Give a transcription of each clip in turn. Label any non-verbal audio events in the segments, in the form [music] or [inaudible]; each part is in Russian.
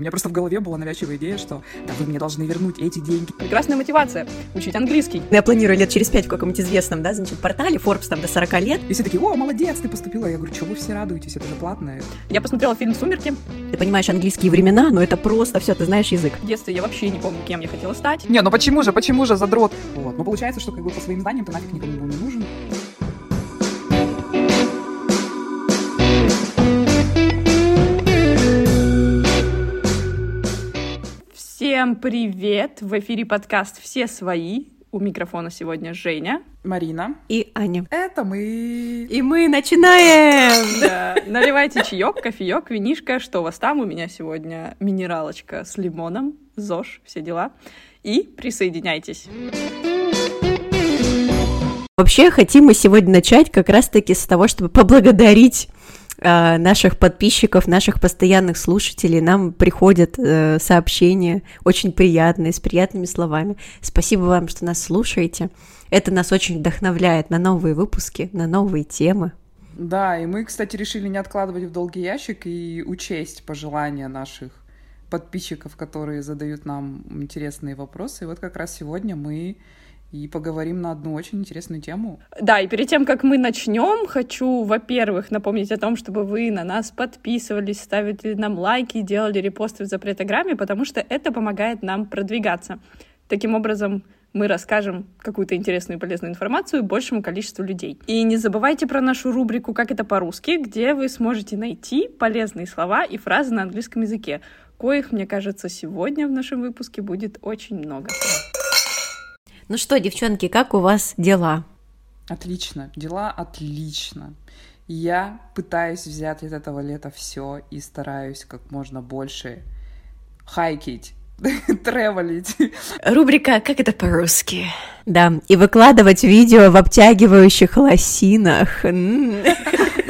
У меня просто в голове была навязчивая идея, что да, вы мне должны вернуть эти деньги. Прекрасная мотивация — учить английский. Я планирую лет через пять в каком-нибудь известном, да, значит, портале Forbes там до 40 лет. И все такие, о, молодец, ты поступила. Я говорю, что вы все радуетесь, это же платное. Я посмотрела фильм «Сумерки». Ты понимаешь английские времена, но это просто все, ты знаешь язык. В детстве я вообще не помню, кем я хотела стать. Не, ну почему же, почему же задрот? Вот. Но получается, что как бы по своим знаниям ты нафиг никому не нужен. Всем привет! В эфире подкаст «Все свои». У микрофона сегодня Женя. Марина. И Аня. Это мы. И мы начинаем! Да. Наливайте чаек, кофеек, винишко. Что у вас там? У меня сегодня минералочка с лимоном, ЗОЖ, все дела. И присоединяйтесь. Вообще, хотим мы сегодня начать как раз-таки с того, чтобы поблагодарить э, наших подписчиков, наших постоянных слушателей. Нам приходят э, сообщения очень приятные, с приятными словами. Спасибо вам, что нас слушаете. Это нас очень вдохновляет на новые выпуски, на новые темы. Да, и мы, кстати, решили не откладывать в долгий ящик и учесть пожелания наших подписчиков, которые задают нам интересные вопросы. И вот как раз сегодня мы и поговорим на одну очень интересную тему. Да, и перед тем, как мы начнем, хочу, во-первых, напомнить о том, чтобы вы на нас подписывались, ставили нам лайки, делали репосты в запретограмме, потому что это помогает нам продвигаться. Таким образом, мы расскажем какую-то интересную и полезную информацию большему количеству людей. И не забывайте про нашу рубрику «Как это по-русски», где вы сможете найти полезные слова и фразы на английском языке, коих, мне кажется, сегодня в нашем выпуске будет очень много. Ну что, девчонки, как у вас дела? Отлично, дела отлично. Я пытаюсь взять из этого лета все и стараюсь как можно больше хайкить, [laughs] тревелить. Рубрика «Как это по-русски?» Да, и выкладывать видео в обтягивающих лосинах. [laughs]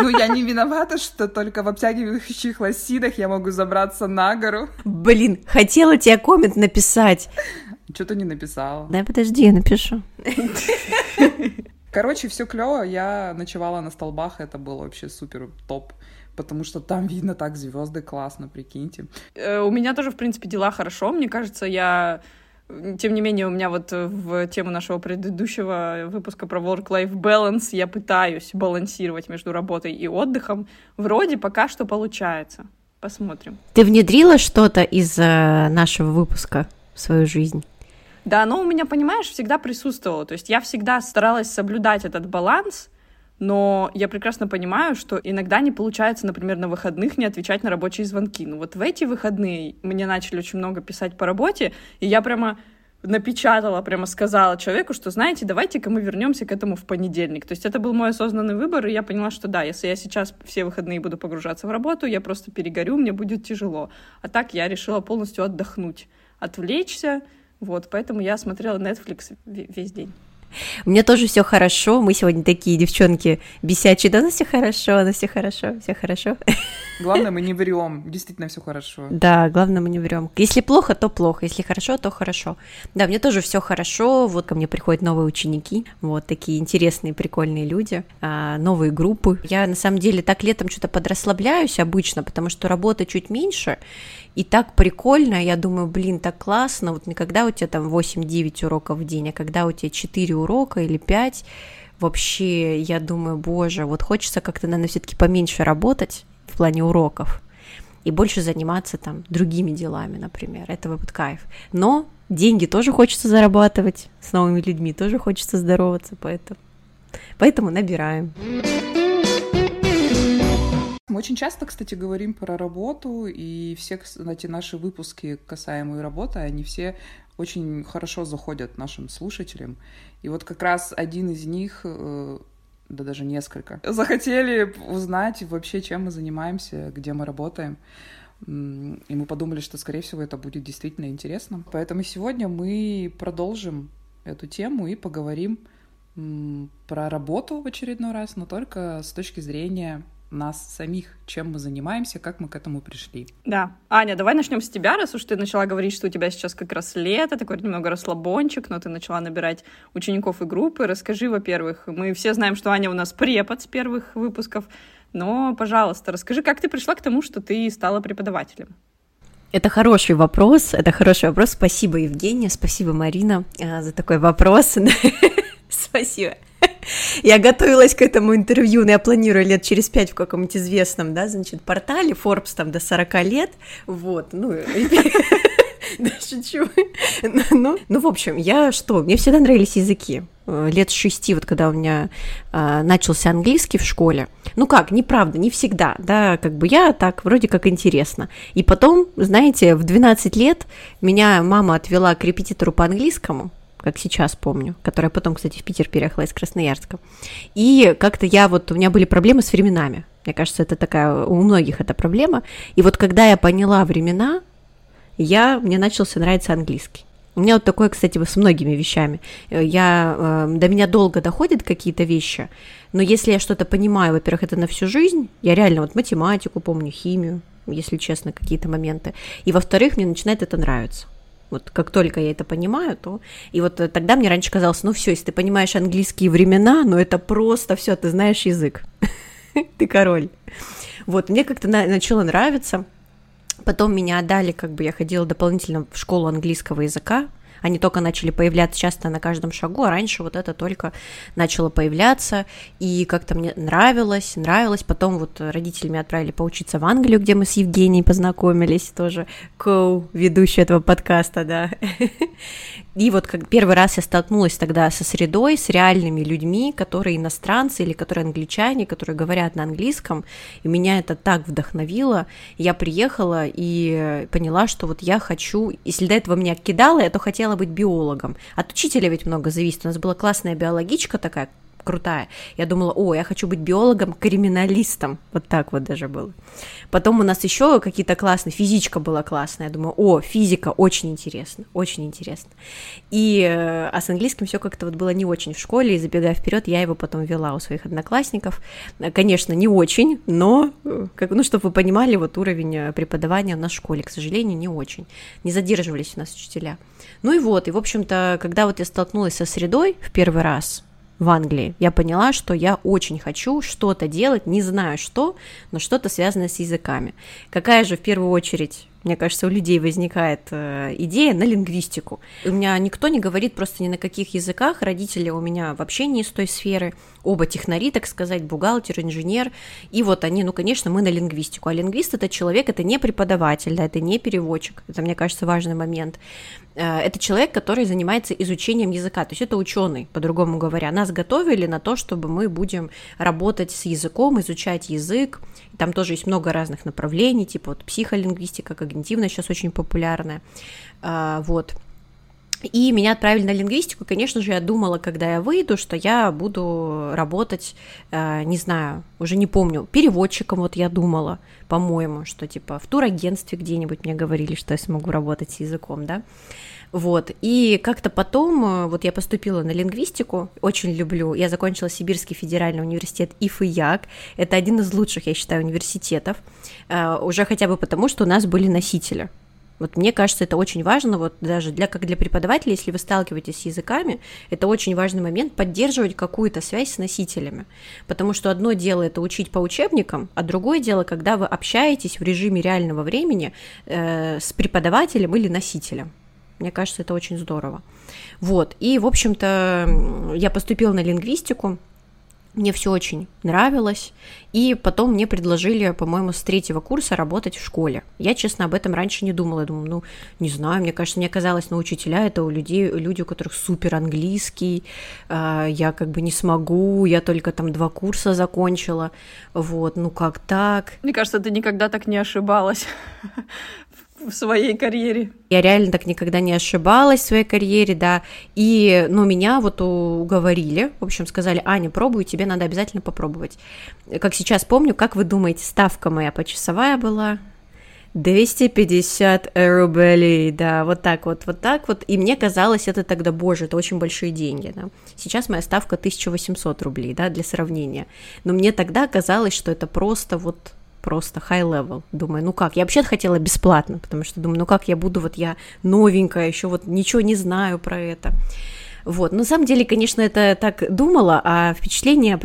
Ну, я не виновата, что только в обтягивающих лосинах я могу забраться на гору. Блин, хотела тебе коммент написать. Что-то не написала. Да, подожди, я напишу. [laughs] Короче, все клево. Я ночевала на столбах, это было вообще супер топ. Потому что там видно так звезды классно, прикиньте. Э, У меня тоже, в принципе, дела хорошо. Мне кажется, я... Тем не менее, у меня вот в тему нашего предыдущего выпуска про work-life balance я пытаюсь балансировать между работой и отдыхом. Вроде пока что получается. Посмотрим. Ты внедрила что-то из э, нашего выпуска в свою жизнь? Да, оно у меня, понимаешь, всегда присутствовало. То есть я всегда старалась соблюдать этот баланс, но я прекрасно понимаю, что иногда не получается, например, на выходных не отвечать на рабочие звонки. Ну вот в эти выходные мне начали очень много писать по работе, и я прямо напечатала, прямо сказала человеку, что, знаете, давайте-ка мы вернемся к этому в понедельник. То есть это был мой осознанный выбор, и я поняла, что да, если я сейчас все выходные буду погружаться в работу, я просто перегорю, мне будет тяжело. А так я решила полностью отдохнуть, отвлечься, вот, поэтому я смотрела Netflix ве- весь день. У меня тоже все хорошо. Мы сегодня такие девчонки бесячие. Да, у нас все хорошо, у нас все хорошо, все хорошо. Главное, мы не врем. Действительно, все хорошо. Да, главное, мы не врем. Если плохо, то плохо. Если хорошо, то хорошо. Да, мне тоже все хорошо. Вот ко мне приходят новые ученики. Вот такие интересные, прикольные люди. а, новые группы. Я на самом деле так летом что-то подрасслабляюсь обычно, потому что работы чуть меньше. И так прикольно, я думаю, блин, так классно, вот не когда у тебя там 8-9 уроков в день, а когда у тебя 4 урока или 5, вообще, я думаю, боже, вот хочется как-то, наверное, все-таки поменьше работать в плане уроков и больше заниматься там другими делами, например, это вот кайф. Но деньги тоже хочется зарабатывать, с новыми людьми тоже хочется здороваться, поэтому, поэтому набираем. Мы очень часто, кстати, говорим про работу, и все, кстати, наши выпуски, касаемые работы, они все очень хорошо заходят нашим слушателям. И вот как раз один из них, э, да даже несколько, [laughs] захотели узнать вообще, чем мы занимаемся, где мы работаем. И мы подумали, что, скорее всего, это будет действительно интересно. Поэтому сегодня мы продолжим эту тему и поговорим про работу в очередной раз, но только с точки зрения нас самих, чем мы занимаемся, как мы к этому пришли. Да. Аня, давай начнем с тебя, раз уж ты начала говорить, что у тебя сейчас как раз лето, такой немного расслабончик, но ты начала набирать учеников и группы. Расскажи, во-первых, мы все знаем, что Аня у нас препод с первых выпусков, но, пожалуйста, расскажи, как ты пришла к тому, что ты стала преподавателем? Это хороший вопрос, это хороший вопрос. Спасибо, Евгения, спасибо, Марина, а, за такой вопрос. [laughs] Спасибо. Я готовилась к этому интервью, но я планирую лет через пять в каком-нибудь известном, да, значит, портале, Forbes там до 40 лет, вот, ну, [laughs] да, шучу. Ну, ну, в общем, я что, мне всегда нравились языки. Э, лет шести, вот когда у меня э, начался английский в школе. Ну как, неправда, не всегда, да, как бы я так вроде как интересно. И потом, знаете, в 12 лет меня мама отвела к репетитору по английскому, как сейчас помню, которая потом, кстати, в Питер переехала из Красноярска. И как-то я вот, у меня были проблемы с временами. Мне кажется, это такая, у многих эта проблема. И вот когда я поняла времена, я, мне начался нравиться английский. У меня вот такое, кстати, с многими вещами. Я, э, до меня долго доходят какие-то вещи, но если я что-то понимаю, во-первых, это на всю жизнь, я реально вот математику помню, химию, если честно, какие-то моменты, и во-вторых, мне начинает это нравиться. Вот как только я это понимаю, то... И вот тогда мне раньше казалось, ну все, если ты понимаешь английские времена, ну это просто все, ты знаешь язык. [laughs] Ты король. Вот, мне как-то начало нравиться. Потом меня отдали, как бы я ходила дополнительно в школу английского языка, они только начали появляться часто на каждом шагу, а раньше вот это только начало появляться, и как-то мне нравилось, нравилось. Потом вот родители меня отправили поучиться в Англию, где мы с Евгенией познакомились, тоже ко ведущий этого подкаста, да. [laughs] И вот как первый раз я столкнулась тогда со средой, с реальными людьми, которые иностранцы или которые англичане, которые говорят на английском, и меня это так вдохновило. Я приехала и поняла, что вот я хочу, если до этого меня кидало, я то хотела быть биологом. От учителя ведь много зависит. У нас была классная биологичка такая, крутая. Я думала, о, я хочу быть биологом, криминалистом. Вот так вот даже было. Потом у нас еще какие-то классные, физичка была классная. Я думаю, о, физика очень интересно, очень интересно. И, э, а с английским все как-то вот было не очень в школе, и забегая вперед, я его потом вела у своих одноклассников. Конечно, не очень, но, э, как, ну, чтобы вы понимали, вот уровень э, преподавания у нас в школе, к сожалению, не очень. Не задерживались у нас учителя. Ну и вот, и, в общем-то, когда вот я столкнулась со средой в первый раз, в Англии. Я поняла, что я очень хочу что-то делать, не знаю что, но что-то связанное с языками. Какая же в первую очередь мне кажется, у людей возникает э, идея на лингвистику. У меня никто не говорит просто ни на каких языках, родители у меня вообще не из той сферы, оба технари, так сказать, бухгалтер, инженер, и вот они, ну, конечно, мы на лингвистику, а лингвист это человек, это не преподаватель, да, это не переводчик, это, мне кажется, важный момент. Э, это человек, который занимается изучением языка, то есть это ученый, по-другому говоря. Нас готовили на то, чтобы мы будем работать с языком, изучать язык, там тоже есть много разных направлений, типа вот психолингвистика, когнитивная сейчас очень популярная, а, вот. И меня отправили на лингвистику. Конечно же, я думала, когда я выйду, что я буду работать, э, не знаю, уже не помню, переводчиком, вот я думала, по-моему, что типа в турагентстве где-нибудь мне говорили, что я смогу работать с языком, да. Вот, и как-то потом, э, вот я поступила на лингвистику, очень люблю, я закончила Сибирский федеральный университет ИФИЯК, это один из лучших, я считаю, университетов, э, уже хотя бы потому, что у нас были носители, вот мне кажется, это очень важно, вот даже для, как для преподавателя, если вы сталкиваетесь с языками, это очень важный момент поддерживать какую-то связь с носителями. Потому что одно дело это учить по учебникам, а другое дело, когда вы общаетесь в режиме реального времени э, с преподавателем или носителем. Мне кажется, это очень здорово. Вот, и, в общем-то, я поступила на лингвистику, мне все очень нравилось, и потом мне предложили, по-моему, с третьего курса работать в школе. Я, честно, об этом раньше не думала. Я думаю, ну, не знаю, мне кажется, мне казалось, ну, учителя это у людей, люди, у которых супер английский, э, я как бы не смогу, я только там два курса закончила, вот, ну как так? Мне кажется, ты никогда так не ошибалась в своей карьере. Я реально так никогда не ошибалась в своей карьере, да, и, ну, меня вот уговорили, в общем, сказали, Аня, пробуй, тебе надо обязательно попробовать. Как сейчас помню, как вы думаете, ставка моя почасовая была? 250 рублей, да, вот так вот, вот так вот, и мне казалось, это тогда, боже, это очень большие деньги, да. Сейчас моя ставка 1800 рублей, да, для сравнения, но мне тогда казалось, что это просто вот просто high level. Думаю, ну как, я вообще хотела бесплатно, потому что думаю, ну как я буду, вот я новенькая, еще вот ничего не знаю про это. Вот, на самом деле, конечно, это так думала, а впечатление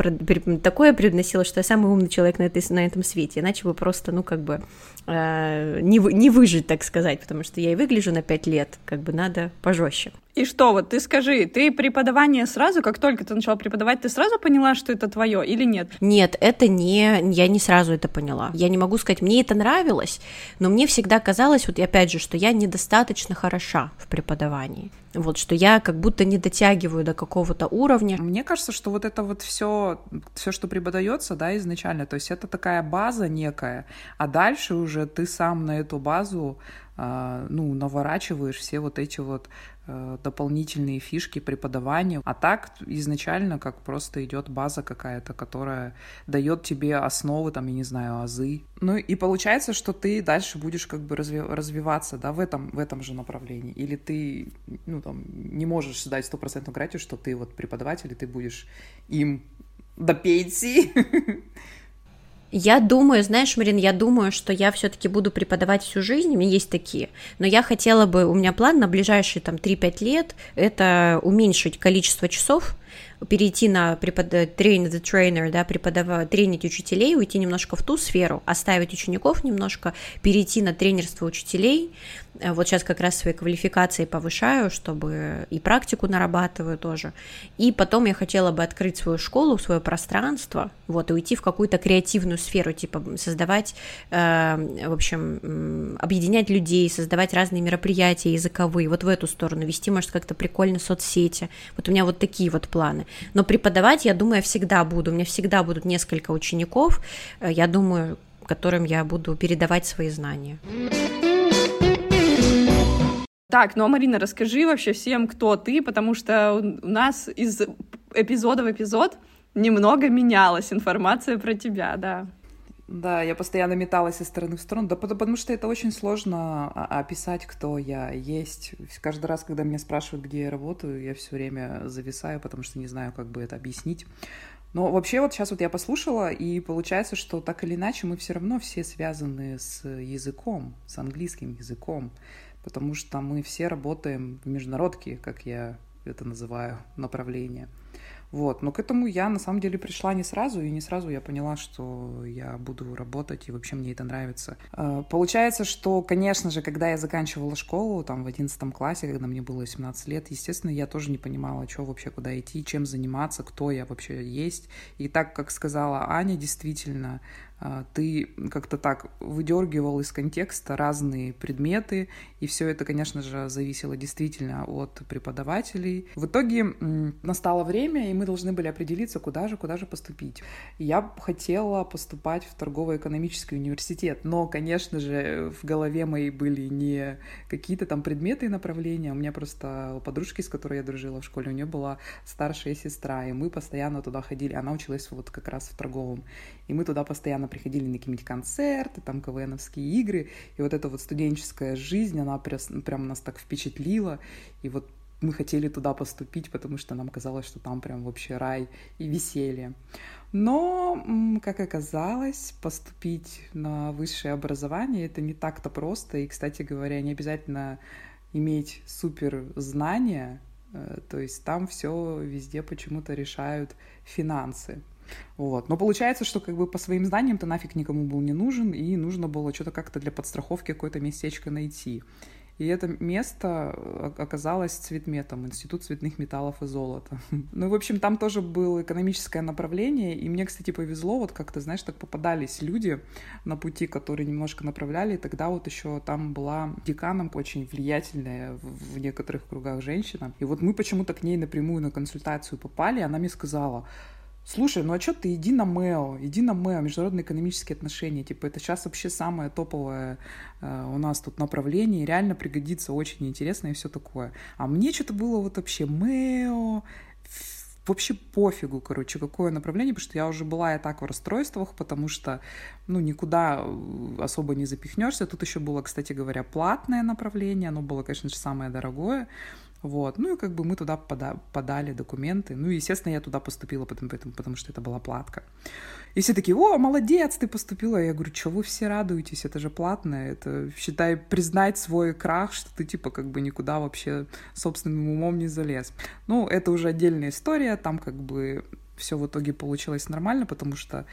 такое привносило, что я самый умный человек на, этой, на этом свете, иначе бы просто, ну, как бы, э, не, не выжить, так сказать, потому что я и выгляжу на пять лет, как бы надо пожестче. И что, вот ты скажи, ты преподавание сразу, как только ты начала преподавать, ты сразу поняла, что это твое или нет? Нет, это не, я не сразу это поняла. Я не могу сказать, мне это нравилось, но мне всегда казалось, вот опять же, что я недостаточно хороша в преподавании. Вот, что я как будто не дотягиваю до какого-то уровня. Мне кажется, что вот это вот все, все, что преподается, да, изначально, то есть это такая база некая, а дальше уже ты сам на эту базу ну, наворачиваешь все вот эти вот э, дополнительные фишки преподавания. А так изначально как просто идет база какая-то, которая дает тебе основы, там, я не знаю, азы. Ну и получается, что ты дальше будешь как бы разви- развиваться, да, в этом, в этом же направлении. Или ты, ну, там, не можешь дать стопроцентную гарантию, что ты вот преподаватель, и ты будешь им до пенсии. [laughs] Я думаю, знаешь, Марин, я думаю, что я все-таки буду преподавать всю жизнь, у меня есть такие, но я хотела бы, у меня план на ближайшие там 3-5 лет, это уменьшить количество часов, перейти на препод... train the trainer, да, преподавать, тренить учителей, уйти немножко в ту сферу, оставить учеников немножко, перейти на тренерство учителей, Э, вот сейчас как раз свои квалификации повышаю, чтобы и практику нарабатываю тоже. И потом я хотела бы открыть свою школу, свое пространство, вот, и уйти в какую-то креативную сферу, типа создавать, э, в общем, объединять людей, создавать разные мероприятия языковые, вот в эту сторону, вести, может, как-то прикольно соцсети. Вот у меня вот такие вот планы. Но преподавать, я думаю, я всегда буду. У меня всегда будут несколько учеников, э, я думаю, которым я буду передавать свои знания. Так, ну а Марина, расскажи вообще всем, кто ты, потому что у нас из эпизода в эпизод немного менялась информация про тебя, да. Да, я постоянно металась из стороны в сторону, да потому что это очень сложно описать, кто я есть. Каждый раз, когда меня спрашивают, где я работаю, я все время зависаю, потому что не знаю, как бы это объяснить. Но вообще вот сейчас вот я послушала, и получается, что так или иначе мы все равно все связаны с языком, с английским языком потому что мы все работаем в международке, как я это называю, направление. Вот. Но к этому я на самом деле пришла не сразу, и не сразу я поняла, что я буду работать, и вообще мне это нравится. А, получается, что, конечно же, когда я заканчивала школу, там, в 11 классе, когда мне было 17 лет, естественно, я тоже не понимала, что вообще, куда идти, чем заниматься, кто я вообще есть. И так, как сказала Аня, действительно, ты как-то так выдергивал из контекста разные предметы, и все это, конечно же, зависело действительно от преподавателей. В итоге настало время, и мы должны были определиться, куда же, куда же поступить. Я хотела поступать в торгово-экономический университет, но, конечно же, в голове моей были не какие-то там предметы и направления, у меня просто у подружки, с которой я дружила в школе, у нее была старшая сестра, и мы постоянно туда ходили, она училась вот как раз в торговом, и мы туда постоянно приходили на какие-нибудь концерты, там КВНовские игры, и вот эта вот студенческая жизнь, она прям, прям нас так впечатлила, и вот мы хотели туда поступить, потому что нам казалось, что там прям вообще рай и веселье. Но, как оказалось, поступить на высшее образование это не так-то просто. И, кстати говоря, не обязательно иметь супер знания. Э, то есть там все везде почему-то решают финансы. Вот. Но получается, что как бы по своим знаниям ты нафиг никому был не нужен, и нужно было что-то как-то для подстраховки какое-то местечко найти. И это место оказалось цветметом, Институт цветных металлов и золота. [laughs] Ну, в общем, там тоже было экономическое направление, и мне, кстати, повезло, вот как-то, знаешь, так попадались люди на пути, которые немножко направляли, и тогда вот еще там была деканом очень влиятельная в некоторых кругах женщина, и вот мы почему-то к ней напрямую на консультацию попали, и она мне сказала, Слушай, ну а что ты иди на МЭО, иди на МЭО, международные экономические отношения, типа это сейчас вообще самое топовое э, у нас тут направление, реально пригодится, очень интересно и все такое. А мне что-то было вот вообще МЭО, вообще пофигу, короче, какое направление, потому что я уже была и так в расстройствах, потому что, ну, никуда э, особо не запихнешься. Тут еще было, кстати говоря, платное направление, оно было, конечно же, самое дорогое. Вот. Ну и как бы мы туда пода- подали документы. Ну и, естественно, я туда поступила, потому, потому, потому что это была платка. И все такие, о, молодец, ты поступила. Я говорю, что вы все радуетесь, это же платное. Это, считай, признать свой крах, что ты, типа, как бы никуда вообще собственным умом не залез. Ну, это уже отдельная история, там как бы все в итоге получилось нормально, потому что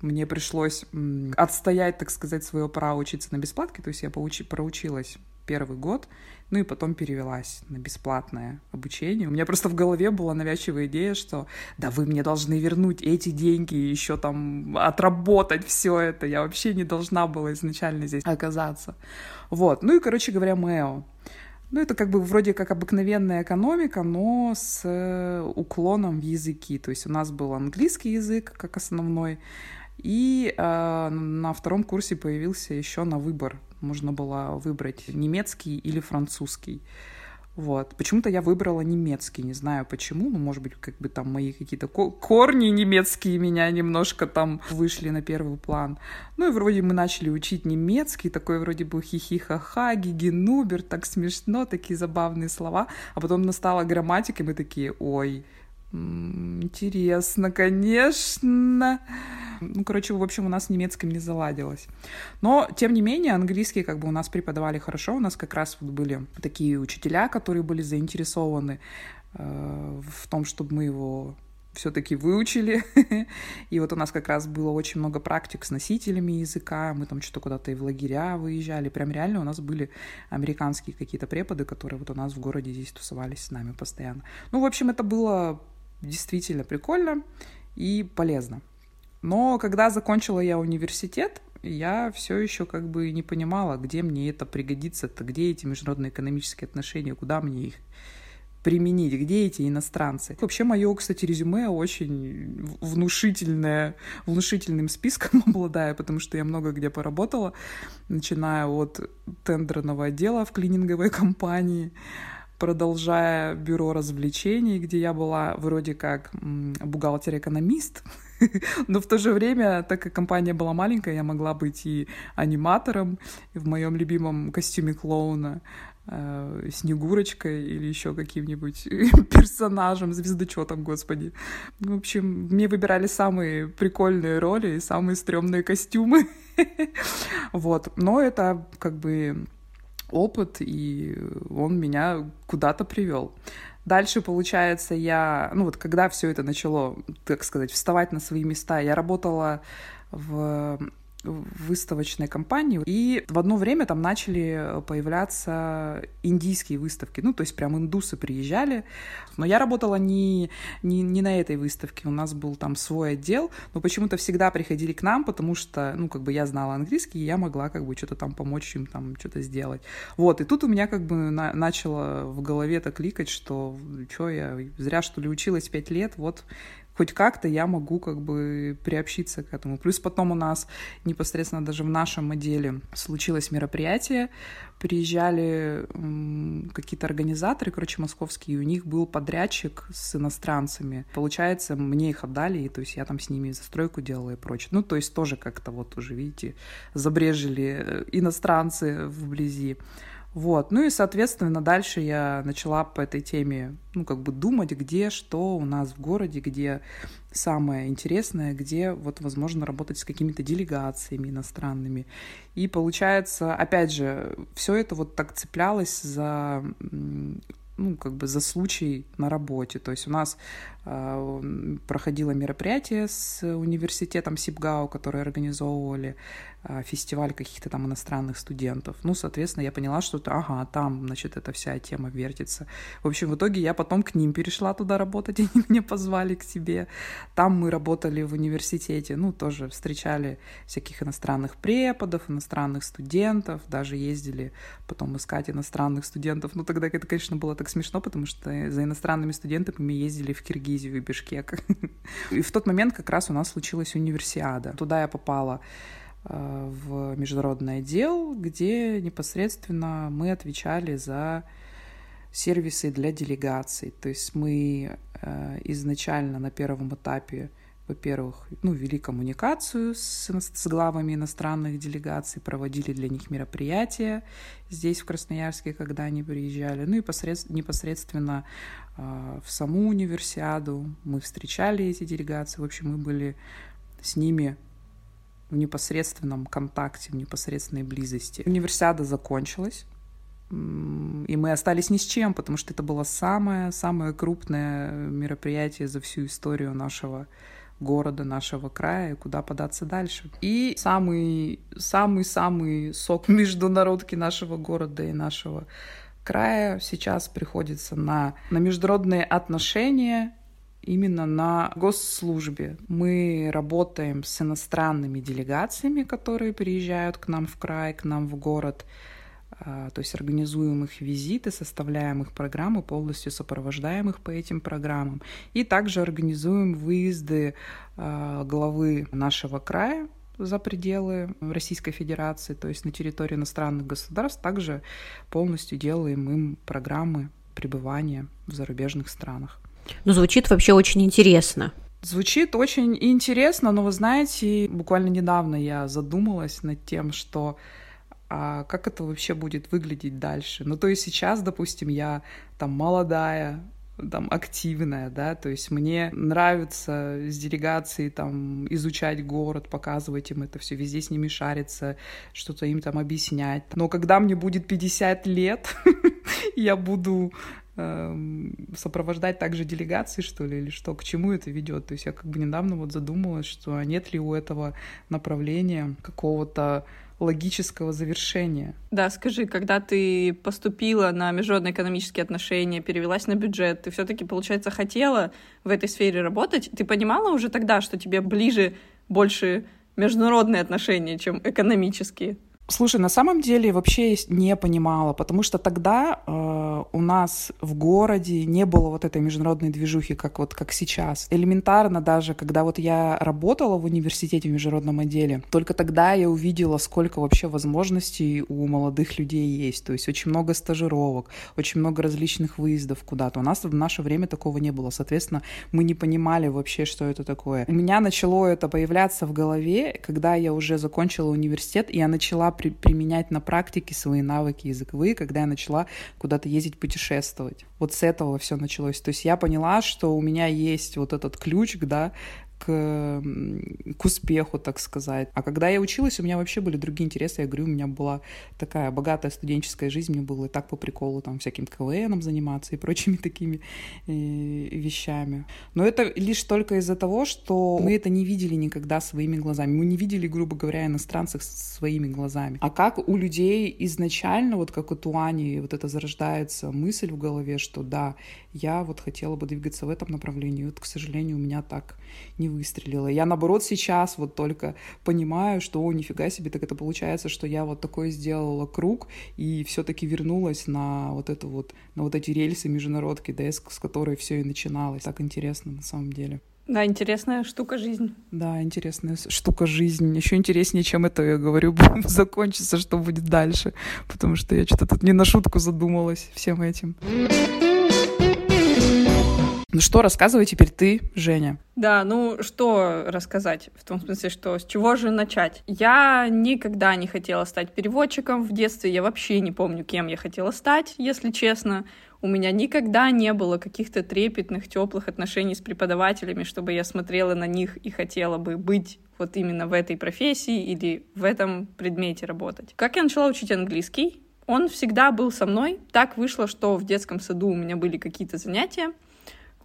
мне пришлось отстоять, так сказать, свое право учиться на бесплатке, то есть я поучи, проучилась первый год, ну и потом перевелась на бесплатное обучение. У меня просто в голове была навязчивая идея, что да вы мне должны вернуть эти деньги и еще там отработать все это. Я вообще не должна была изначально здесь оказаться. Вот. Ну и, короче говоря, МЭО. Ну, это как бы вроде как обыкновенная экономика, но с э, уклоном в языки. То есть у нас был английский язык как основной, и э, на втором курсе появился еще на выбор. Можно было выбрать немецкий или французский. Вот. Почему-то я выбрала немецкий, не знаю почему, но, может быть, как бы там мои какие-то корни немецкие меня немножко там вышли на первый план. Ну и вроде мы начали учить немецкий, такой вроде бы хихихаха, гигенубер, так смешно, такие забавные слова. А потом настала грамматика, и мы такие, ой, интересно, конечно. Ну, короче, в общем, у нас с немецким не заладилось. Но, тем не менее, английский как бы у нас преподавали хорошо. У нас как раз вот были такие учителя, которые были заинтересованы э, в том, чтобы мы его все-таки выучили. [laughs] и вот у нас как раз было очень много практик с носителями языка. Мы там что-то куда-то и в лагеря выезжали. Прям реально у нас были американские какие-то преподы, которые вот у нас в городе здесь тусовались с нами постоянно. Ну, в общем, это было действительно прикольно и полезно. Но когда закончила я университет, я все еще как бы не понимала, где мне это пригодится-то, где эти международные экономические отношения, куда мне их применить, где эти иностранцы. Вообще мое, кстати, резюме очень внушительное, внушительным списком [laughs] обладаю, потому что я много где поработала, начиная от тендерного отдела в клининговой компании, продолжая бюро развлечений, где я была вроде как бухгалтер-экономист, [laughs] но в то же время, так как компания была маленькая, я могла быть и аниматором, и в моем любимом костюме клоуна, э, Снегурочкой или еще каким-нибудь [laughs] персонажем, звездочетом, господи. В общем, мне выбирали самые прикольные роли и самые стрёмные костюмы. [laughs] вот. Но это как бы опыт, и он меня куда-то привел. Дальше, получается, я, ну вот когда все это начало, так сказать, вставать на свои места, я работала в выставочной компании, и в одно время там начали появляться индийские выставки, ну, то есть прям индусы приезжали, но я работала не, не, не на этой выставке, у нас был там свой отдел, но почему-то всегда приходили к нам, потому что, ну, как бы я знала английский, и я могла как бы что-то там помочь им там что-то сделать. Вот, и тут у меня как бы на, начало в голове так кликать, что что я зря что ли училась пять лет, вот хоть как-то я могу как бы приобщиться к этому. Плюс потом у нас непосредственно даже в нашем отделе случилось мероприятие, приезжали какие-то организаторы, короче, московские, и у них был подрядчик с иностранцами. Получается, мне их отдали, и то есть я там с ними застройку делала и прочее. Ну, то есть тоже как-то вот уже, видите, забрежили э, иностранцы вблизи. Вот. Ну и, соответственно, дальше я начала по этой теме, ну, как бы думать, где что у нас в городе, где самое интересное, где вот возможно работать с какими-то делегациями иностранными. И получается, опять же, все это вот так цеплялось за ну, как бы за случай на работе. То есть у нас проходило мероприятие с университетом Сибгау, которые организовывали э, фестиваль каких-то там иностранных студентов. Ну, соответственно, я поняла, что ага, там, значит, эта вся тема вертится. В общем, в итоге я потом к ним перешла туда работать, [laughs] они меня позвали к себе. Там мы работали в университете, ну, тоже встречали всяких иностранных преподов, иностранных студентов, даже ездили потом искать иностранных студентов. Ну, тогда это, конечно, было так смешно, потому что за иностранными студентами мы ездили в Киргизию и Бишкек. И в тот момент как раз у нас случилась универсиада. Туда я попала э, в международный отдел, где непосредственно мы отвечали за сервисы для делегаций. То есть мы э, изначально на первом этапе во-первых, ну, вели коммуникацию с, с главами иностранных делегаций, проводили для них мероприятия здесь, в Красноярске, когда они приезжали. Ну и посред, непосредственно э, в саму универсиаду мы встречали эти делегации. В общем, мы были с ними в непосредственном контакте, в непосредственной близости. Универсиада закончилась. И мы остались ни с чем, потому что это было самое-самое крупное мероприятие за всю историю нашего города, нашего края, куда податься дальше. И самый, самый-самый сок [laughs] международки нашего города и нашего края сейчас приходится на, на международные отношения именно на госслужбе. Мы работаем с иностранными делегациями, которые приезжают к нам в край, к нам в город, то есть организуем их визиты, составляем их программы, полностью сопровождаем их по этим программам. И также организуем выезды а, главы нашего края за пределы Российской Федерации, то есть на территории иностранных государств, также полностью делаем им программы пребывания в зарубежных странах. Ну, звучит вообще очень интересно. Звучит очень интересно, но вы знаете, буквально недавно я задумалась над тем, что а как это вообще будет выглядеть дальше. Ну, то есть сейчас, допустим, я там молодая, там активная, да, то есть мне нравится с делегацией там изучать город, показывать им это все, везде с ними шариться, что-то им там объяснять. Но когда мне будет 50 лет, [laughs] я буду эм, сопровождать также делегации, что ли, или что, к чему это ведет. То есть я как бы недавно вот задумалась, что а нет ли у этого направления какого-то логического завершения. Да, скажи, когда ты поступила на международные экономические отношения, перевелась на бюджет, ты все-таки, получается, хотела в этой сфере работать? Ты понимала уже тогда, что тебе ближе больше международные отношения, чем экономические? Слушай, на самом деле вообще не понимала, потому что тогда э, у нас в городе не было вот этой международной движухи, как вот как сейчас. Элементарно даже, когда вот я работала в университете в международном отделе, только тогда я увидела, сколько вообще возможностей у молодых людей есть. То есть очень много стажировок, очень много различных выездов куда-то. У нас в наше время такого не было. Соответственно, мы не понимали вообще, что это такое. У меня начало это появляться в голове, когда я уже закончила университет, и я начала при, применять на практике свои навыки языковые, когда я начала куда-то ездить путешествовать. Вот с этого все началось. То есть я поняла, что у меня есть вот этот ключ, да, к, к успеху, так сказать. А когда я училась, у меня вообще были другие интересы. Я говорю, у меня была такая богатая студенческая жизнь, мне было и так по приколу там всяким КВНом заниматься и прочими [laughs] такими э, вещами. Но это лишь только из-за того, что мы это не видели никогда своими глазами. Мы не видели, грубо говоря, иностранцев своими глазами. А как у людей изначально, вот как у Туани, вот это зарождается мысль в голове, что да, я вот хотела бы двигаться в этом направлении. И вот, к сожалению, у меня так не выстрелило. Я, наоборот, сейчас вот только понимаю, что, о, нифига себе, так это получается, что я вот такой сделала круг и все таки вернулась на вот эту вот, на вот эти рельсы международки, да, с, с которой все и начиналось. Так интересно на самом деле. Да, интересная штука жизнь. Да, интересная штука жизнь. Еще интереснее, чем это, я говорю, [laughs] закончится, что будет дальше. Потому что я что-то тут не на шутку задумалась всем этим. Ну что, рассказывай теперь ты, Женя. Да, ну что рассказать? В том смысле, что с чего же начать? Я никогда не хотела стать переводчиком в детстве. Я вообще не помню, кем я хотела стать, если честно. У меня никогда не было каких-то трепетных, теплых отношений с преподавателями, чтобы я смотрела на них и хотела бы быть вот именно в этой профессии или в этом предмете работать. Как я начала учить английский? Он всегда был со мной. Так вышло, что в детском саду у меня были какие-то занятия,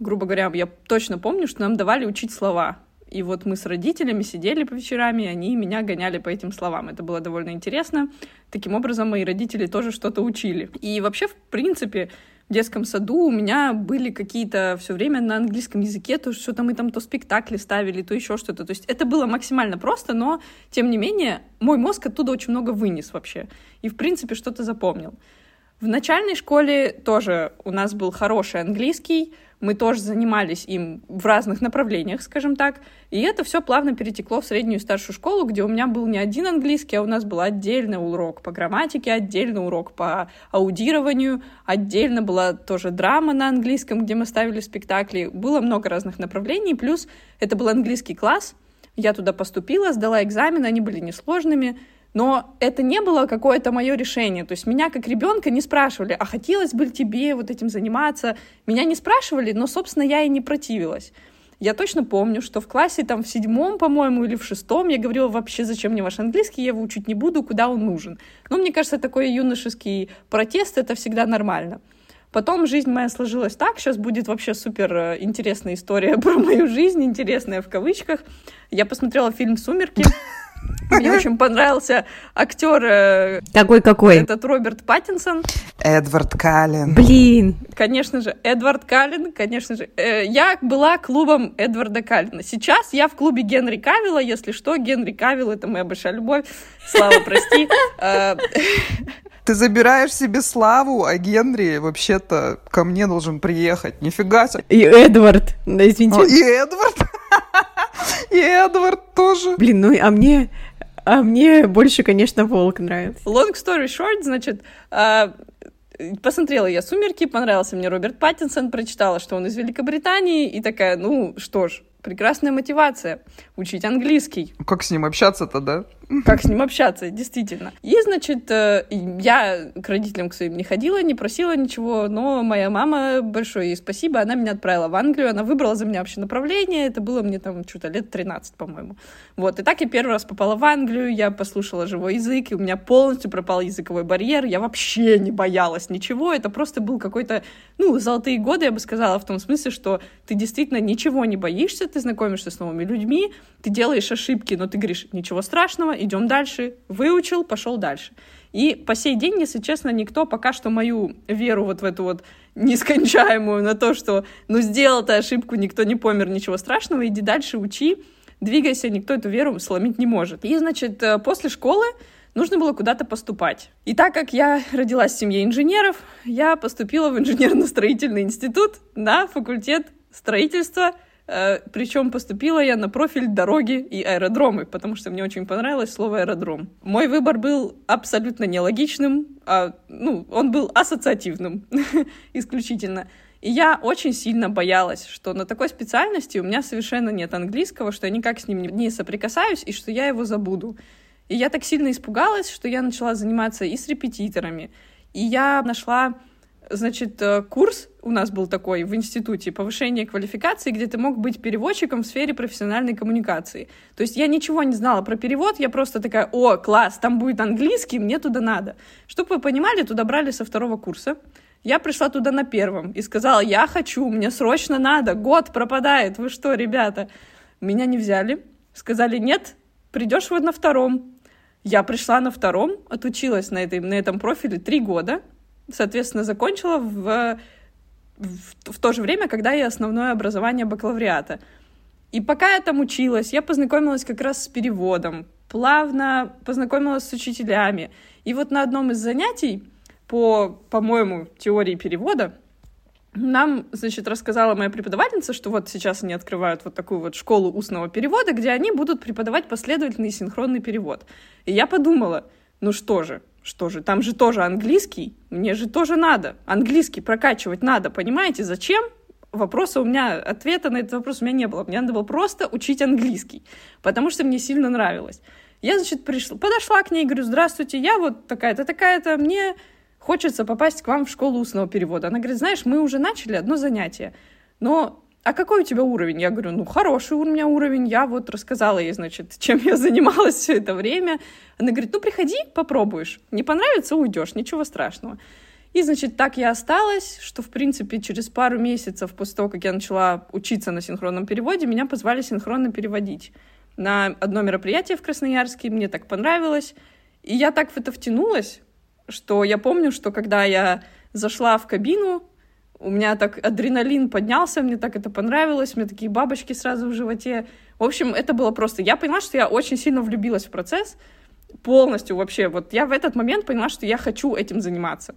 грубо говоря, я точно помню, что нам давали учить слова. И вот мы с родителями сидели по вечерам, и они меня гоняли по этим словам. Это было довольно интересно. Таким образом, мои родители тоже что-то учили. И вообще, в принципе, в детском саду у меня были какие-то все время на английском языке, то что-то мы там то спектакли ставили, то еще что-то. То есть это было максимально просто, но, тем не менее, мой мозг оттуда очень много вынес вообще. И, в принципе, что-то запомнил. В начальной школе тоже у нас был хороший английский, мы тоже занимались им в разных направлениях, скажем так. И это все плавно перетекло в среднюю и старшую школу, где у меня был не один английский, а у нас был отдельный урок по грамматике, отдельный урок по аудированию, отдельно была тоже драма на английском, где мы ставили спектакли. Было много разных направлений, плюс это был английский класс. Я туда поступила, сдала экзамены, они были несложными, но это не было какое-то мое решение. То есть меня как ребенка не спрашивали, а хотелось бы тебе вот этим заниматься. Меня не спрашивали, но, собственно, я и не противилась. Я точно помню, что в классе там в седьмом, по-моему, или в шестом я говорила, вообще, зачем мне ваш английский, я его учить не буду, куда он нужен. Но мне кажется, такой юношеский протест — это всегда нормально. Потом жизнь моя сложилась так, сейчас будет вообще супер э, интересная история [laughs] про мою жизнь, интересная в кавычках. Я посмотрела фильм «Сумерки», мне очень понравился актер. Э, этот Роберт Паттинсон. Эдвард Каллен. Блин. Конечно же, Эдвард Каллен, конечно же. Э, я была клубом Эдварда Каллена. Сейчас я в клубе Генри Кавилла, если что. Генри Кавилл — это моя большая любовь. Слава, прости. Э, Ты забираешь себе славу, а Генри вообще-то ко мне должен приехать. Нифига себе. И Эдвард. Да, извините. И Эдвард. [laughs] И Эдвард тоже. Блин, ну а мне... А мне больше, конечно, волк нравится. Long story short, значит, а, посмотрела я «Сумерки», понравился мне Роберт Паттинсон, прочитала, что он из Великобритании, и такая, ну что ж, прекрасная мотивация учить английский. Как с ним общаться-то, да? Как с ним общаться, действительно. И, значит, э, я к родителям к своим не ходила, не просила ничего, но моя мама, большое ей спасибо, она меня отправила в Англию, она выбрала за меня вообще направление, это было мне там что-то лет 13, по-моему. Вот, и так я первый раз попала в Англию, я послушала живой язык, и у меня полностью пропал языковой барьер, я вообще не боялась ничего, это просто был какой-то, ну, золотые годы, я бы сказала, в том смысле, что ты действительно ничего не боишься, ты знакомишься с новыми людьми, ты делаешь ошибки, но ты говоришь, ничего страшного, идем дальше, выучил, пошел дальше. И по сей день, если честно, никто пока что мою веру вот в эту вот нескончаемую на то, что ну сделал ты ошибку, никто не помер, ничего страшного, иди дальше, учи, двигайся, никто эту веру сломить не может. И, значит, э, после школы нужно было куда-то поступать. И так как я родилась в семье инженеров, я поступила в инженерно-строительный институт на факультет строительства Причем поступила я на профиль дороги и аэродромы, потому что мне очень понравилось слово аэродром. Мой выбор был абсолютно нелогичным, а, ну, он был ассоциативным [laughs] исключительно. И я очень сильно боялась, что на такой специальности у меня совершенно нет английского, что я никак с ним не соприкасаюсь и что я его забуду. И я так сильно испугалась, что я начала заниматься и с репетиторами, и я нашла значит, э, курс у нас был такой в институте повышение квалификации, где ты мог быть переводчиком в сфере профессиональной коммуникации. То есть я ничего не знала про перевод, я просто такая, о, класс, там будет английский, мне туда надо. Чтобы вы понимали, туда брали со второго курса. Я пришла туда на первом и сказала, я хочу, мне срочно надо, год пропадает, вы что, ребята? Меня не взяли, сказали, нет, придешь вот на втором. Я пришла на втором, отучилась на, этой, на этом профиле три года, соответственно, закончила в, в, в то же время, когда и основное образование бакалавриата. И пока я там училась, я познакомилась как раз с переводом, плавно познакомилась с учителями. И вот на одном из занятий по, по-моему, теории перевода нам, значит, рассказала моя преподавательница, что вот сейчас они открывают вот такую вот школу устного перевода, где они будут преподавать последовательный синхронный перевод. И я подумала, ну что же, что же, там же тоже английский, мне же тоже надо. Английский прокачивать надо, понимаете, зачем? Вопроса у меня, ответа на этот вопрос у меня не было. Мне надо было просто учить английский, потому что мне сильно нравилось. Я, значит, пришла, подошла к ней, говорю, здравствуйте, я вот такая-то, такая-то, мне хочется попасть к вам в школу устного перевода. Она говорит, знаешь, мы уже начали одно занятие, но а какой у тебя уровень? Я говорю, ну, хороший у меня уровень. Я вот рассказала ей, значит, чем я занималась все это время. Она говорит, ну, приходи, попробуешь. Не понравится, уйдешь, ничего страшного. И, значит, так я осталась, что, в принципе, через пару месяцев после того, как я начала учиться на синхронном переводе, меня позвали синхронно переводить на одно мероприятие в Красноярске. Мне так понравилось. И я так в это втянулась, что я помню, что когда я зашла в кабину, у меня так адреналин поднялся, мне так это понравилось, меня такие бабочки сразу в животе. В общем, это было просто... Я поняла, что я очень сильно влюбилась в процесс, полностью вообще. Вот я в этот момент поняла, что я хочу этим заниматься.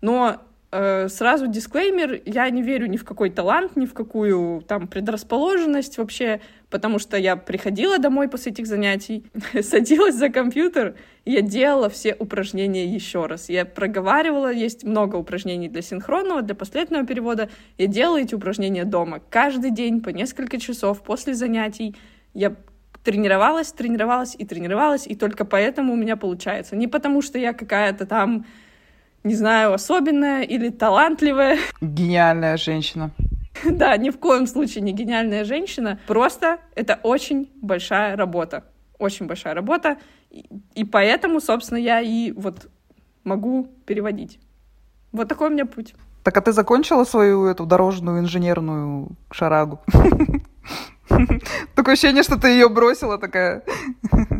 Но сразу дисклеймер, я не верю ни в какой талант, ни в какую там предрасположенность вообще, потому что я приходила домой после этих занятий, [laughs] садилась за компьютер, я делала все упражнения еще раз. Я проговаривала, есть много упражнений для синхронного, для последнего перевода. Я делала эти упражнения дома каждый день по несколько часов после занятий. Я тренировалась, тренировалась и тренировалась, и только поэтому у меня получается. Не потому, что я какая-то там не знаю, особенная или талантливая. Гениальная женщина. [laughs] Да, ни в коем случае не гениальная женщина. Просто это очень большая работа. Очень большая работа. И поэтому, собственно, я и вот могу переводить. Вот такой у меня путь. Так а ты закончила свою эту дорожную инженерную шарагу? [laughs] [laughs] Такое ощущение, что ты ее бросила такая.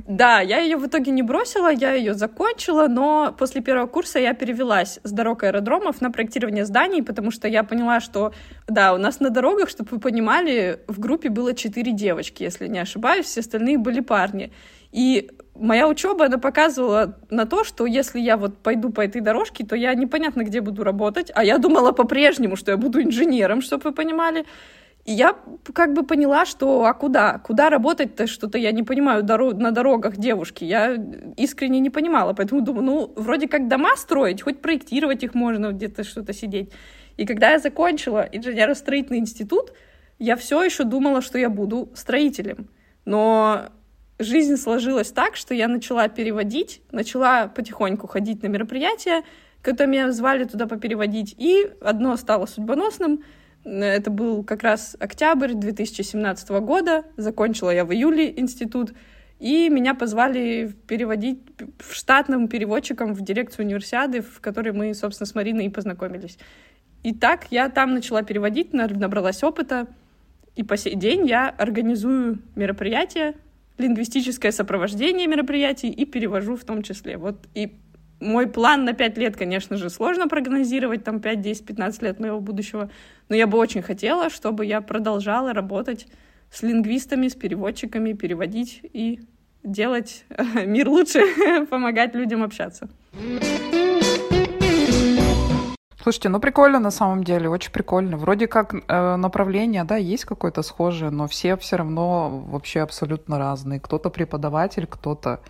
Да, я ее в итоге не бросила, я ее закончила, но после первого курса я перевелась с дорог аэродромов на проектирование зданий, потому что я поняла, что, да, у нас на дорогах, чтобы вы понимали, в группе было четыре девочки, если не ошибаюсь, все остальные были парни. И моя учеба, она показывала на то, что если я вот пойду по этой дорожке, то я непонятно где буду работать, а я думала по-прежнему, что я буду инженером, чтобы вы понимали. И я как бы поняла, что а куда? Куда работать-то что-то я не понимаю дорог, на дорогах девушки. Я искренне не понимала, поэтому думаю, ну, вроде как дома строить, хоть проектировать их можно, где-то что-то сидеть. И когда я закончила инженерно-строительный институт, я все еще думала, что я буду строителем. Но жизнь сложилась так, что я начала переводить, начала потихоньку ходить на мероприятия, когда меня звали туда попереводить, и одно стало судьбоносным — это был как раз октябрь 2017 года. Закончила я в июле институт. И меня позвали переводить в штатным переводчиком в дирекцию универсиады, в которой мы, собственно, с Мариной и познакомились. И так я там начала переводить, набралась опыта. И по сей день я организую мероприятия, лингвистическое сопровождение мероприятий и перевожу в том числе. Вот и мой план на 5 лет, конечно же, сложно прогнозировать, там 5, 10, 15 лет моего будущего, но я бы очень хотела, чтобы я продолжала работать с лингвистами, с переводчиками, переводить и делать мир лучше, [laughs] помогать людям общаться. Слушайте, ну прикольно на самом деле, очень прикольно. Вроде как э, направление, да, есть какое-то схожее, но все все равно вообще абсолютно разные. Кто-то преподаватель, кто-то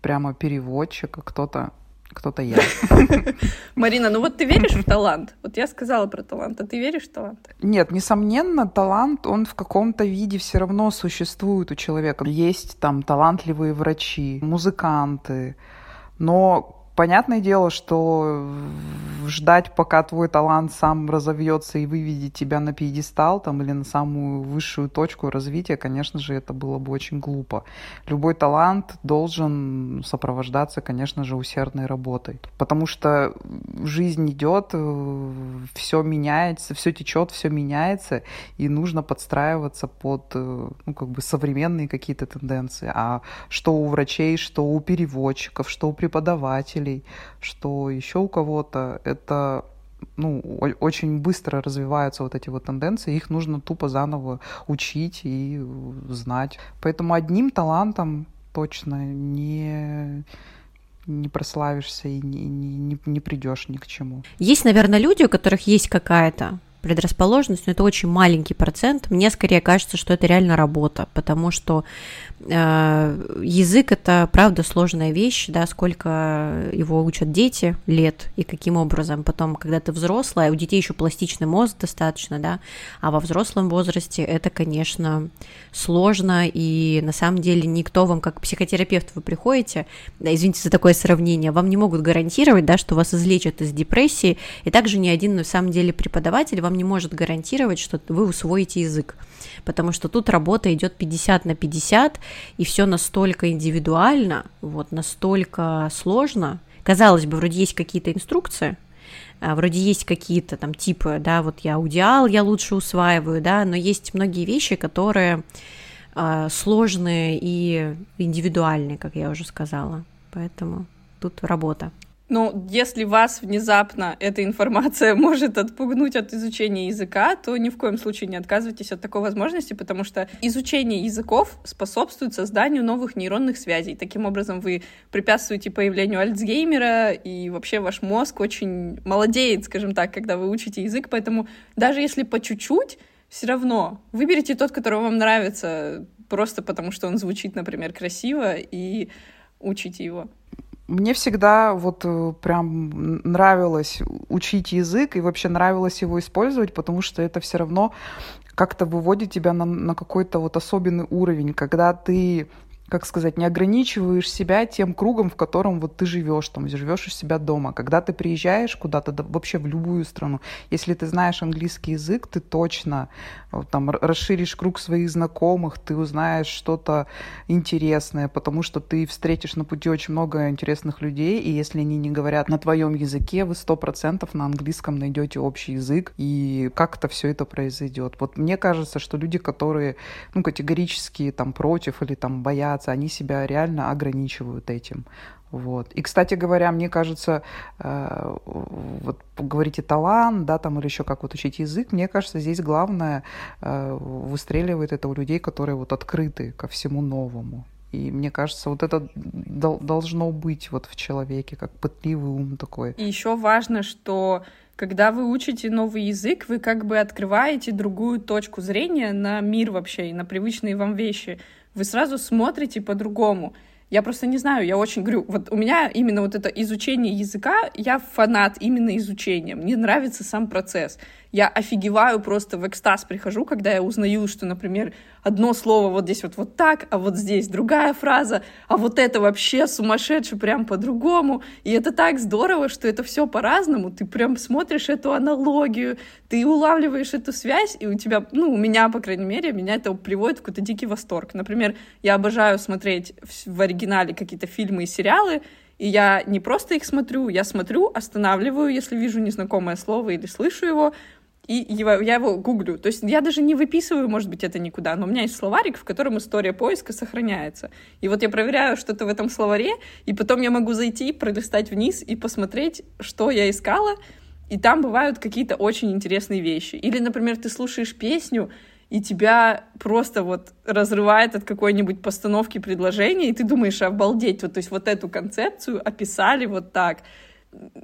прямо переводчик, кто-то кто-то я. [laughs] Марина, ну вот ты веришь в талант? Вот я сказала про талант, а ты веришь в талант? Нет, несомненно, талант, он в каком-то виде все равно существует у человека. Есть там талантливые врачи, музыканты, но Понятное дело, что ждать, пока твой талант сам разовьется и выведет тебя на пьедестал там, или на самую высшую точку развития, конечно же, это было бы очень глупо. Любой талант должен сопровождаться, конечно же, усердной работой. Потому что жизнь идет, все меняется, все течет, все меняется, и нужно подстраиваться под ну, как бы современные какие-то тенденции. А что у врачей, что у переводчиков, что у преподавателей, родителей, что еще у кого-то, это ну, очень быстро развиваются вот эти вот тенденции, их нужно тупо заново учить и знать. Поэтому одним талантом точно не не прославишься и не, не, не придешь ни к чему. Есть, наверное, люди, у которых есть какая-то предрасположенность, но это очень маленький процент. Мне скорее кажется, что это реально работа, потому что э, язык это правда сложная вещь, да, сколько его учат дети лет и каким образом. Потом, когда ты взрослая, у детей еще пластичный мозг достаточно, да, а во взрослом возрасте это, конечно, сложно, и на самом деле никто вам, как психотерапевт, вы приходите, да, извините за такое сравнение, вам не могут гарантировать, да, что вас излечат из депрессии, и также ни один, на самом деле, преподаватель вам вам не может гарантировать, что вы усвоите язык, потому что тут работа идет 50 на 50, и все настолько индивидуально, вот настолько сложно. Казалось бы, вроде есть какие-то инструкции, а, вроде есть какие-то там типы, да, вот я аудиал, я лучше усваиваю, да, но есть многие вещи, которые э, сложные и индивидуальные, как я уже сказала, поэтому тут работа. Но если вас внезапно эта информация [laughs] может отпугнуть от изучения языка, то ни в коем случае не отказывайтесь от такой возможности, потому что изучение языков способствует созданию новых нейронных связей. Таким образом, вы препятствуете появлению Альцгеймера, и вообще ваш мозг очень молодеет, скажем так, когда вы учите язык. Поэтому даже если по чуть-чуть, все равно выберите тот, который вам нравится, просто потому что он звучит, например, красиво, и учите его. Мне всегда вот э, прям нравилось учить язык и вообще нравилось его использовать, потому что это все равно как-то выводит тебя на, на какой-то вот особенный уровень, когда ты как сказать, не ограничиваешь себя тем кругом, в котором вот ты живешь, там, живешь у себя дома. Когда ты приезжаешь куда-то, да, вообще в любую страну, если ты знаешь английский язык, ты точно э, там расширишь круг своих знакомых, ты узнаешь что-то интересное, потому что ты встретишь на пути очень много интересных людей, и если они не говорят на твоем языке, вы сто процентов на английском найдете общий язык, и как-то все это произойдет. Вот мне кажется, что люди, которые, ну, категорически там против или там боятся развиваться, они себя реально ограничивают этим. Вот. И, кстати говоря, мне кажется, э, вот говорите талант, да, там, или еще как вот учить язык, мне кажется, здесь главное э, выстреливает это у людей, которые вот открыты ко всему новому. И мне кажется, вот это должно быть вот в человеке, как пытливый ум такой. И еще важно, что когда вы учите новый язык, вы как бы открываете другую точку зрения на мир вообще и на привычные вам вещи вы сразу смотрите по-другому. Я просто не знаю, я очень говорю, вот у меня именно вот это изучение языка, я фанат именно изучения, мне нравится сам процесс я офигеваю просто в экстаз прихожу, когда я узнаю, что, например, одно слово вот здесь вот, вот так, а вот здесь другая фраза, а вот это вообще сумасшедше прям по-другому. И это так здорово, что это все по-разному. Ты прям смотришь эту аналогию, ты улавливаешь эту связь, и у тебя, ну, у меня, по крайней мере, меня это приводит в какой-то дикий восторг. Например, я обожаю смотреть в оригинале какие-то фильмы и сериалы, и я не просто их смотрю, я смотрю, останавливаю, если вижу незнакомое слово или слышу его, и его, я его гуглю. То есть я даже не выписываю, может быть, это никуда, но у меня есть словарик, в котором история поиска сохраняется. И вот я проверяю что-то в этом словаре, и потом я могу зайти, пролистать вниз и посмотреть, что я искала, и там бывают какие-то очень интересные вещи. Или, например, ты слушаешь песню, и тебя просто вот разрывает от какой-нибудь постановки предложения, и ты думаешь, обалдеть, вот, то есть вот эту концепцию описали вот так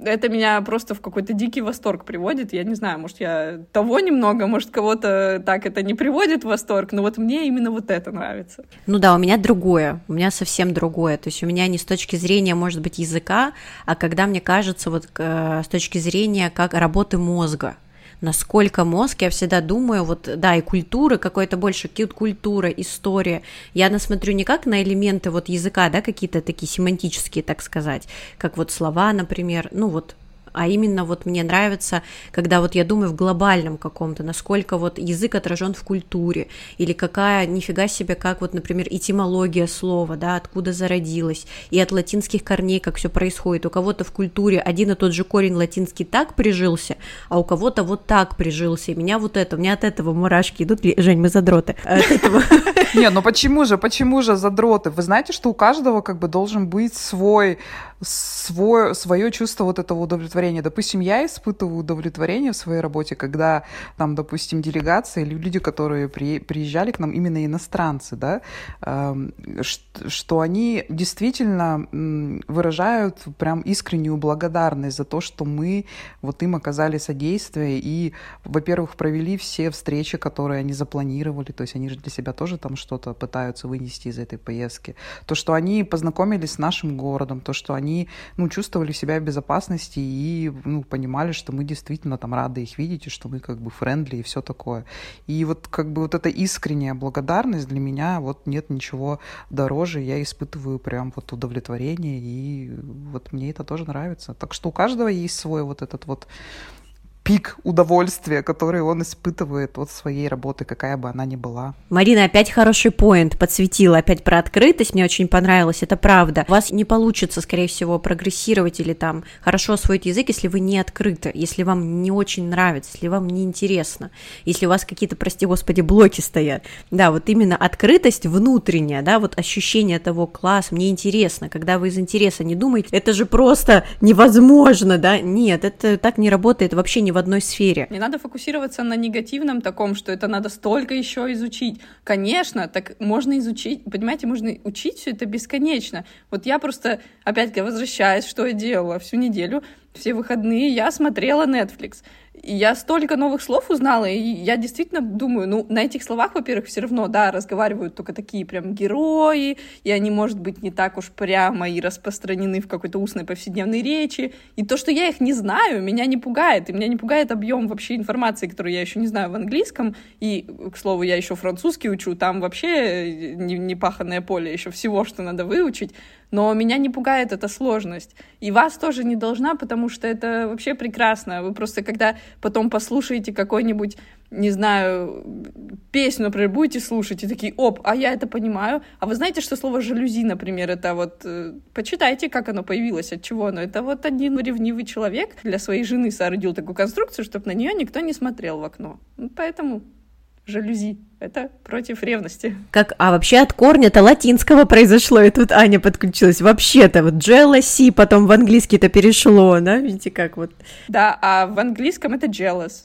это меня просто в какой-то дикий восторг приводит. Я не знаю, может, я того немного, может, кого-то так это не приводит в восторг, но вот мне именно вот это нравится. Ну да, у меня другое, у меня совсем другое. То есть у меня не с точки зрения, может быть, языка, а когда мне кажется, вот э, с точки зрения как работы мозга насколько мозг, я всегда думаю, вот, да, и культура, какой-то больше культура, история. Я насмотрю не как на элементы вот языка, да, какие-то такие семантические, так сказать, как вот слова, например, ну вот а именно вот мне нравится, когда вот я думаю в глобальном каком-то, насколько вот язык отражен в культуре, или какая, нифига себе, как вот, например, этимология слова, да, откуда зародилась, и от латинских корней, как все происходит. У кого-то в культуре один и тот же корень латинский так прижился, а у кого-то вот так прижился. И меня вот это, у меня от этого мурашки идут. Жень, мы задроты. Не, ну почему же, почему же задроты? Вы знаете, что у каждого как бы должен быть свой, свое чувство вот этого удовлетворения. Допустим, я испытываю удовлетворение в своей работе, когда там, допустим, делегация или люди, которые при, приезжали к нам, именно иностранцы, да, э, что они действительно выражают прям искреннюю благодарность за то, что мы вот им оказали содействие и, во-первых, провели все встречи, которые они запланировали, то есть они же для себя тоже там что-то пытаются вынести из этой поездки. То, что они познакомились с нашим городом, то, что они ну, чувствовали себя в безопасности и ну, понимали, что мы действительно там рады их видеть, и что мы как бы френдли и все такое. И вот как бы вот эта искренняя благодарность для меня, вот нет ничего дороже, я испытываю прям вот удовлетворение, и вот мне это тоже нравится. Так что у каждого есть свой вот этот вот пик удовольствия, который он испытывает от своей работы, какая бы она ни была. Марина опять хороший поинт подсветила, опять про открытость, мне очень понравилось, это правда. У вас не получится, скорее всего, прогрессировать или там хорошо освоить язык, если вы не открыты, если вам не очень нравится, если вам не интересно, если у вас какие-то, прости господи, блоки стоят. Да, вот именно открытость внутренняя, да, вот ощущение того, класс, мне интересно, когда вы из интереса не думаете, это же просто невозможно, да, нет, это так не работает вообще ни одной сфере. Не надо фокусироваться на негативном таком, что это надо столько еще изучить. Конечно, так можно изучить, понимаете, можно учить все это бесконечно. Вот я просто, опять возвращаюсь, что я делала всю неделю, все выходные я смотрела Netflix. Я столько новых слов узнала, и я действительно думаю, ну, на этих словах, во-первых, все равно, да, разговаривают только такие прям герои, и они, может быть, не так уж прямо и распространены в какой-то устной повседневной речи. И то, что я их не знаю, меня не пугает, и меня не пугает объем вообще информации, которую я еще не знаю в английском, и, к слову, я еще французский учу, там вообще не паханное поле, еще всего, что надо выучить, но меня не пугает эта сложность. И вас тоже не должна, потому что это вообще прекрасно. Вы просто, когда потом послушаете какой-нибудь, не знаю, песню, например, будете слушать, и такие, оп, а я это понимаю. А вы знаете, что слово «жалюзи», например, это вот... Э, почитайте, как оно появилось, от чего оно. Это вот один ревнивый человек для своей жены соорудил такую конструкцию, чтобы на нее никто не смотрел в окно. Поэтому жалюзи. Это против ревности. Как, а вообще от корня-то латинского произошло, и тут Аня подключилась. Вообще-то вот jealousy потом в английский-то перешло, да? Видите, как вот. Да, а в английском это jealous.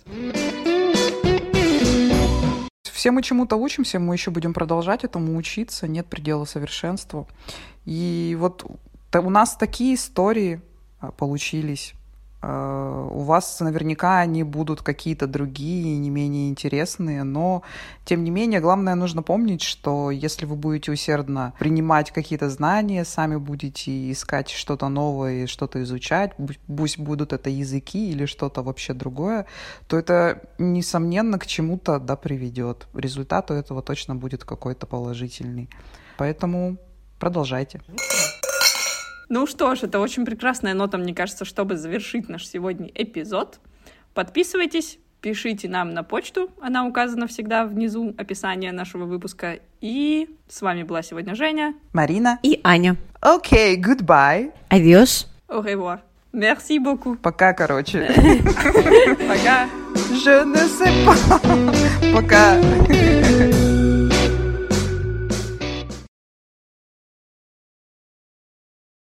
Все мы чему-то учимся, мы еще будем продолжать этому учиться, нет предела совершенству. И вот у нас такие истории а, получились у вас наверняка они будут какие-то другие, не менее интересные, но тем не менее, главное нужно помнить, что если вы будете усердно принимать какие-то знания, сами будете искать что-то новое, что-то изучать, пусть будут это языки или что-то вообще другое, то это, несомненно, к чему-то да, приведет. Результат у этого точно будет какой-то положительный. Поэтому продолжайте. Ну что ж, это очень прекрасная нота, мне кажется, чтобы завершить наш сегодня эпизод. Подписывайтесь, пишите нам на почту, она указана всегда внизу описания нашего выпуска. И с вами была сегодня Женя, Марина и Аня. Окей, okay, goodbye. Adios. Au revoir. Merci beaucoup. Пока, короче. [laughs] Пока. [laughs] Je ne sais pas. Пока. [laughs]